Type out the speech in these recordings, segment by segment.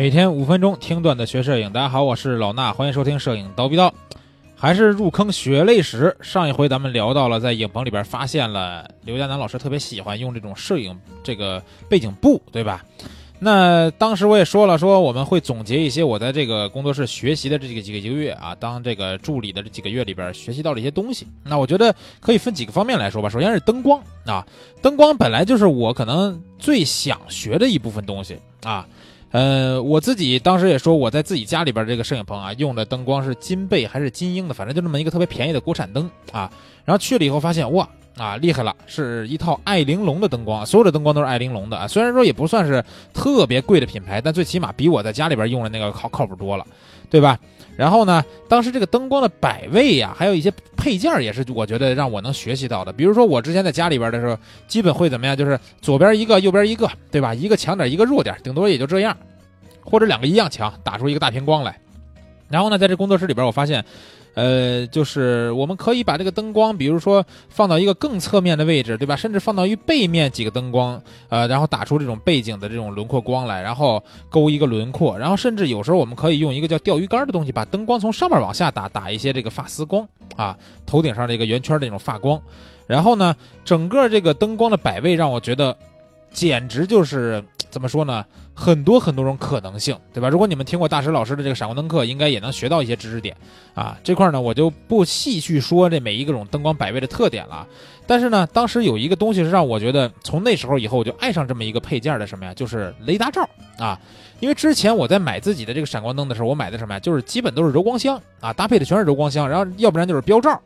每天五分钟听段子学摄影，大家好，我是老衲，欢迎收听摄影叨逼叨。还是入坑学泪史。上一回咱们聊到了，在影棚里边发现了刘佳楠老师特别喜欢用这种摄影这个背景布，对吧？那当时我也说了，说我们会总结一些我在这个工作室学习的这个几个几个月啊，当这个助理的这几个月里边学习到了一些东西。那我觉得可以分几个方面来说吧。首先是灯光啊，灯光本来就是我可能最想学的一部分东西啊。呃，我自己当时也说，我在自己家里边这个摄影棚啊，用的灯光是金贝还是金鹰的，反正就那么一个特别便宜的国产灯啊。然后去了以后发现，哇啊，厉害了，是一套爱玲珑的灯光，所有的灯光都是爱玲珑的啊。虽然说也不算是特别贵的品牌，但最起码比我在家里边用的那个靠靠谱多了，对吧？然后呢，当时这个灯光的摆位呀，还有一些配件也是我觉得让我能学习到的。比如说我之前在家里边的时候，基本会怎么样？就是左边一个，右边一个，对吧？一个强点，一个弱点，顶多也就这样，或者两个一样强，打出一个大屏光来。然后呢，在这工作室里边，我发现。呃，就是我们可以把这个灯光，比如说放到一个更侧面的位置，对吧？甚至放到于背面几个灯光，呃，然后打出这种背景的这种轮廓光来，然后勾一个轮廓，然后甚至有时候我们可以用一个叫钓鱼竿的东西，把灯光从上面往下打，打一些这个发丝光啊，头顶上这个圆圈的这种发光，然后呢，整个这个灯光的摆位让我觉得简直就是怎么说呢？很多很多种可能性，对吧？如果你们听过大师老师的这个闪光灯课，应该也能学到一些知识点啊。这块呢，我就不细去说这每一个种灯光摆位的特点了。但是呢，当时有一个东西是让我觉得，从那时候以后我就爱上这么一个配件的什么呀？就是雷达罩啊。因为之前我在买自己的这个闪光灯的时候，我买的什么呀？就是基本都是柔光箱啊，搭配的全是柔光箱，然后要不然就是标罩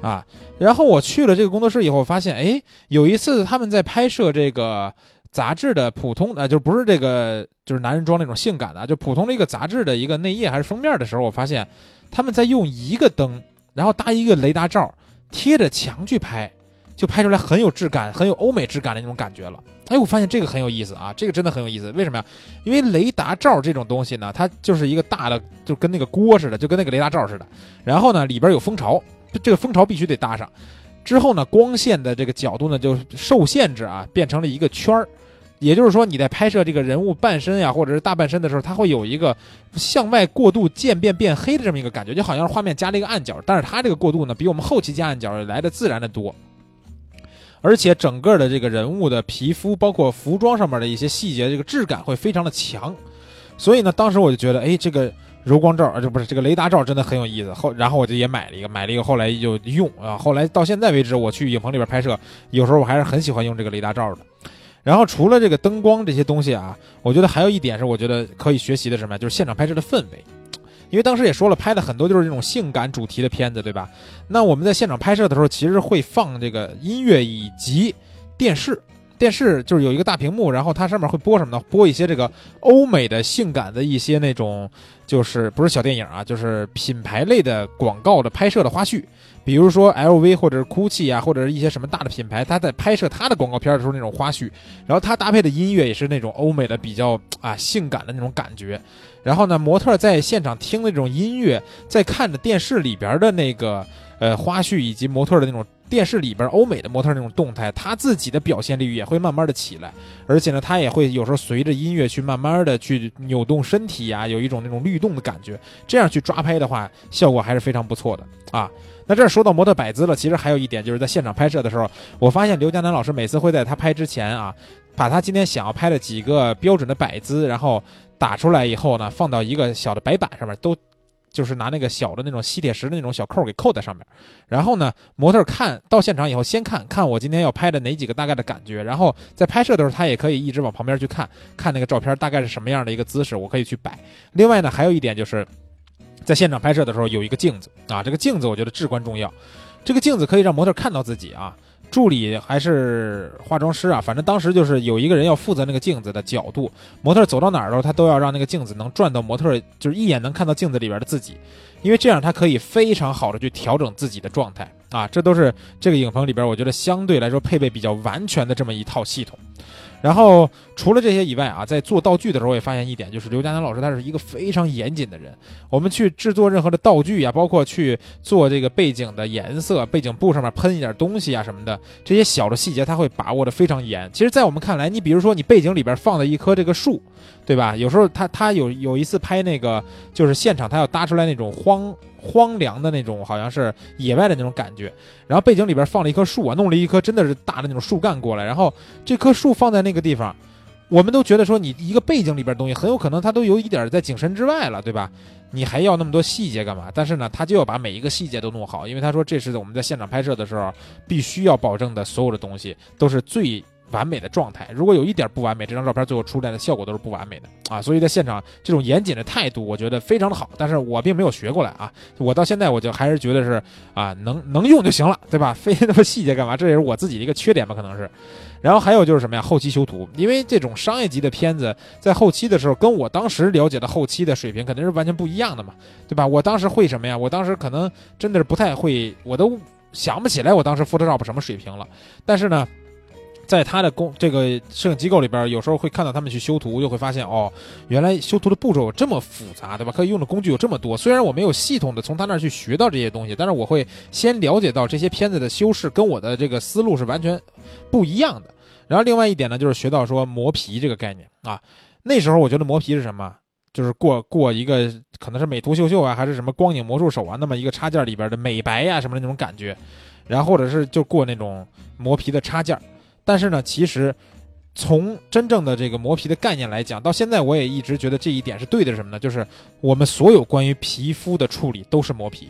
啊。然后我去了这个工作室以后，发现哎，有一次他们在拍摄这个。杂志的普通的就不是这个，就是男人装那种性感的，就普通的一个杂志的一个内页还是封面的时候，我发现他们在用一个灯，然后搭一个雷达罩，贴着墙去拍，就拍出来很有质感、很有欧美质感的那种感觉了。哎，我发现这个很有意思啊，这个真的很有意思。为什么呀？因为雷达罩这种东西呢，它就是一个大的，就跟那个锅似的，就跟那个雷达罩似的。然后呢，里边有蜂巢，这个蜂巢必须得搭上。之后呢，光线的这个角度呢就受限制啊，变成了一个圈儿。也就是说，你在拍摄这个人物半身呀，或者是大半身的时候，它会有一个向外过度渐变变黑的这么一个感觉，就好像是画面加了一个暗角。但是它这个过渡呢，比我们后期加暗角来的自然的多，而且整个的这个人物的皮肤，包括服装上面的一些细节，这个质感会非常的强。所以呢，当时我就觉得，哎，这个柔光罩啊，这不是这个雷达罩真的很有意思。后然后我就也买了一个，买了一个，后来就用啊。后来到现在为止，我去影棚里边拍摄，有时候我还是很喜欢用这个雷达罩的。然后除了这个灯光这些东西啊，我觉得还有一点是我觉得可以学习的什么？就是现场拍摄的氛围，因为当时也说了，拍的很多就是这种性感主题的片子，对吧？那我们在现场拍摄的时候，其实会放这个音乐以及电视，电视就是有一个大屏幕，然后它上面会播什么呢？播一些这个欧美的性感的一些那种，就是不是小电影啊，就是品牌类的广告的拍摄的花絮。比如说 LV 或者是 GUCCI 啊，或者是一些什么大的品牌，它在拍摄它的广告片的时候那种花絮，然后它搭配的音乐也是那种欧美的比较啊性感的那种感觉，然后呢，模特在现场听的那种音乐，在看着电视里边的那个呃花絮以及模特的那种电视里边欧美的模特那种动态，他自己的表现力也会慢慢的起来，而且呢，他也会有时候随着音乐去慢慢的去扭动身体呀，有一种那种律动的感觉，这样去抓拍的话，效果还是非常不错的啊。那这说到模特摆姿了，其实还有一点就是在现场拍摄的时候，我发现刘江南老师每次会在他拍之前啊，把他今天想要拍的几个标准的摆姿，然后打出来以后呢，放到一个小的白板上面，都就是拿那个小的那种吸铁石的那种小扣给扣在上面。然后呢，模特看到现场以后，先看看我今天要拍的哪几个大概的感觉，然后在拍摄的时候，他也可以一直往旁边去看看那个照片大概是什么样的一个姿势，我可以去摆。另外呢，还有一点就是。在现场拍摄的时候，有一个镜子啊，这个镜子我觉得至关重要。这个镜子可以让模特看到自己啊，助理还是化妆师啊，反正当时就是有一个人要负责那个镜子的角度，模特走到哪儿的时候，他都要让那个镜子能转到模特，就是一眼能看到镜子里边的自己，因为这样他可以非常好的去调整自己的状态啊。这都是这个影棚里边我觉得相对来说配备比较完全的这么一套系统。然后除了这些以外啊，在做道具的时候，我也发现一点，就是刘嘉南老师他是一个非常严谨的人。我们去制作任何的道具啊，包括去做这个背景的颜色、背景布上面喷一点东西啊什么的，这些小的细节他会把握的非常严。其实，在我们看来，你比如说你背景里边放的一棵这个树，对吧？有时候他他有有一次拍那个就是现场，他要搭出来那种荒荒凉的那种，好像是野外的那种感觉。然后背景里边放了一棵树啊，弄了一棵真的是大的那种树干过来，然后这棵树放在那个地方，我们都觉得说你一个背景里边东西很有可能它都有一点在景深之外了，对吧？你还要那么多细节干嘛？但是呢，他就要把每一个细节都弄好，因为他说这是我们在现场拍摄的时候必须要保证的所有的东西都是最。完美的状态，如果有一点不完美，这张照片最后出来的效果都是不完美的啊！所以在现场这种严谨的态度，我觉得非常的好。但是我并没有学过来啊，我到现在我就还是觉得是啊，能能用就行了，对吧？非那么细节干嘛？这也是我自己的一个缺点吧，可能是。然后还有就是什么呀？后期修图，因为这种商业级的片子在后期的时候，跟我当时了解的后期的水平肯定是完全不一样的嘛，对吧？我当时会什么呀？我当时可能真的是不太会，我都想不起来我当时 Photoshop 什么水平了。但是呢。在他的工这个摄影机构里边，有时候会看到他们去修图，就会发现哦，原来修图的步骤这么复杂，对吧？可以用的工具有这么多。虽然我没有系统的从他那儿去学到这些东西，但是我会先了解到这些片子的修饰跟我的这个思路是完全不一样的。然后另外一点呢，就是学到说磨皮这个概念啊。那时候我觉得磨皮是什么？就是过过一个可能是美图秀秀啊，还是什么光影魔术手啊，那么一个插件里边的美白呀什么的那种感觉，然后或者是就过那种磨皮的插件。但是呢，其实从真正的这个磨皮的概念来讲，到现在我也一直觉得这一点是对的。什么呢？就是我们所有关于皮肤的处理都是磨皮，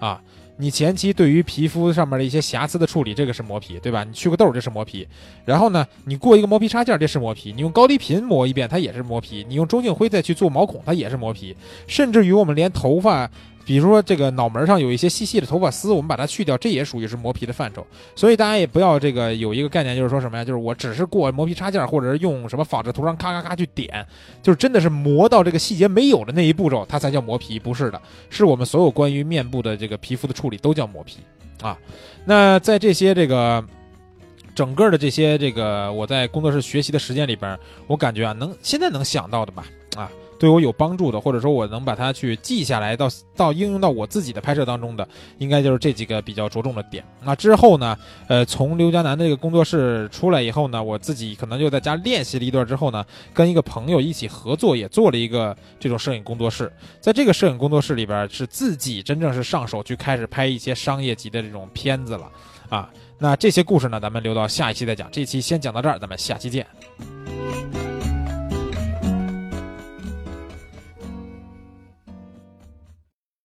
啊，你前期对于皮肤上面的一些瑕疵的处理，这个是磨皮，对吧？你去个痘，这是磨皮。然后呢，你过一个磨皮插件，这是磨皮。你用高低频磨一遍，它也是磨皮。你用中性灰再去做毛孔，它也是磨皮。甚至于我们连头发。比如说这个脑门上有一些细细的头发丝，我们把它去掉，这也属于是磨皮的范畴。所以大家也不要这个有一个概念，就是说什么呀？就是我只是过磨皮插件，或者是用什么仿制图章咔咔咔去点，就是真的是磨到这个细节没有的那一步骤，它才叫磨皮。不是的，是我们所有关于面部的这个皮肤的处理都叫磨皮啊。那在这些这个整个的这些这个我在工作室学习的时间里边，我感觉啊，能现在能想到的吧啊。对我有帮助的，或者说我能把它去记下来，到到应用到我自己的拍摄当中的，应该就是这几个比较着重的点。那之后呢，呃，从刘江南的这个工作室出来以后呢，我自己可能就在家练习了一段之后呢，跟一个朋友一起合作，也做了一个这种摄影工作室。在这个摄影工作室里边，是自己真正是上手去开始拍一些商业级的这种片子了，啊，那这些故事呢，咱们留到下一期再讲。这期先讲到这儿，咱们下期见。